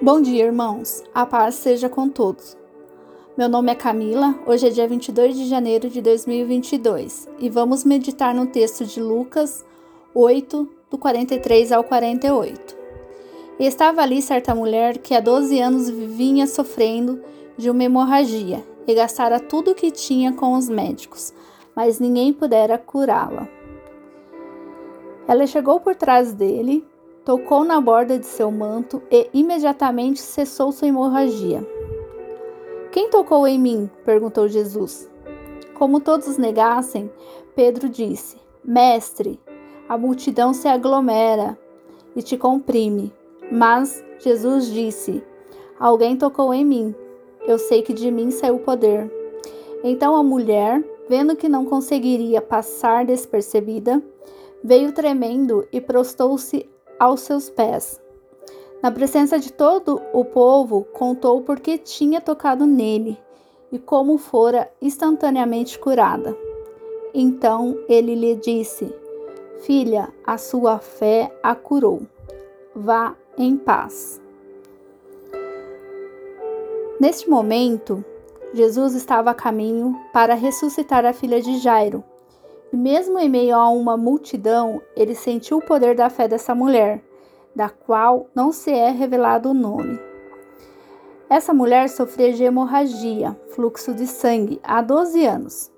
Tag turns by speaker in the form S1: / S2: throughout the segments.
S1: Bom dia, irmãos. A paz seja com todos. Meu nome é Camila. Hoje é dia 22 de janeiro de 2022 e vamos meditar no texto de Lucas 8, do 43 ao 48. E estava ali certa mulher que há 12 anos vinha sofrendo de uma hemorragia e gastara tudo o que tinha com os médicos, mas ninguém pudera curá-la. Ela chegou por trás dele tocou na borda de seu manto e imediatamente cessou sua hemorragia. Quem tocou em mim? perguntou Jesus. Como todos negassem, Pedro disse: Mestre, a multidão se aglomera e te comprime. Mas Jesus disse: Alguém tocou em mim. Eu sei que de mim saiu o poder. Então a mulher, vendo que não conseguiria passar despercebida, veio tremendo e prostou-se aos seus pés. Na presença de todo o povo, contou por que tinha tocado nele e como fora instantaneamente curada. Então ele lhe disse: Filha, a sua fé a curou. Vá em paz. Neste momento, Jesus estava a caminho para ressuscitar a filha de Jairo mesmo em meio a uma multidão, ele sentiu o poder da fé dessa mulher, da qual não se é revelado o nome. Essa mulher sofria de hemorragia, fluxo de sangue, há 12 anos,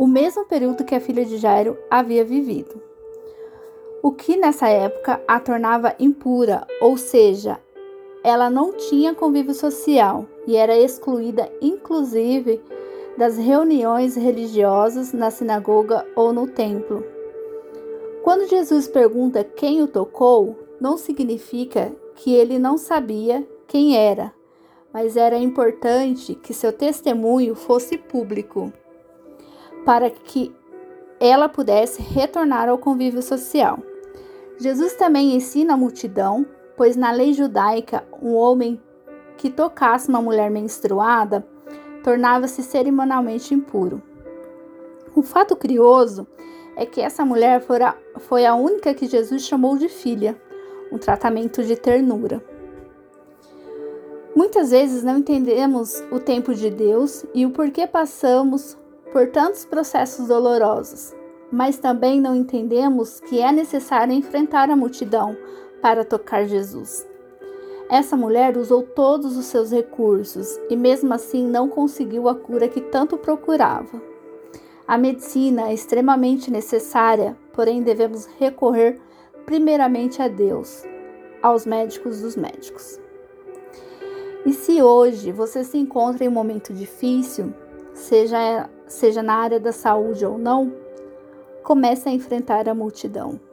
S1: o mesmo período que a filha de Jairo havia vivido. O que nessa época a tornava impura, ou seja, ela não tinha convívio social e era excluída, inclusive, das reuniões religiosas na sinagoga ou no templo. Quando Jesus pergunta quem o tocou, não significa que ele não sabia quem era, mas era importante que seu testemunho fosse público, para que ela pudesse retornar ao convívio social. Jesus também ensina a multidão, pois na lei judaica, um homem que tocasse uma mulher menstruada tornava-se cerimonialmente impuro. O fato curioso é que essa mulher fora, foi a única que Jesus chamou de filha, um tratamento de ternura. Muitas vezes não entendemos o tempo de Deus e o porquê passamos por tantos processos dolorosos, mas também não entendemos que é necessário enfrentar a multidão para tocar Jesus. Essa mulher usou todos os seus recursos e, mesmo assim, não conseguiu a cura que tanto procurava. A medicina é extremamente necessária, porém devemos recorrer primeiramente a Deus, aos médicos dos médicos. E se hoje você se encontra em um momento difícil, seja, seja na área da saúde ou não, comece a enfrentar a multidão.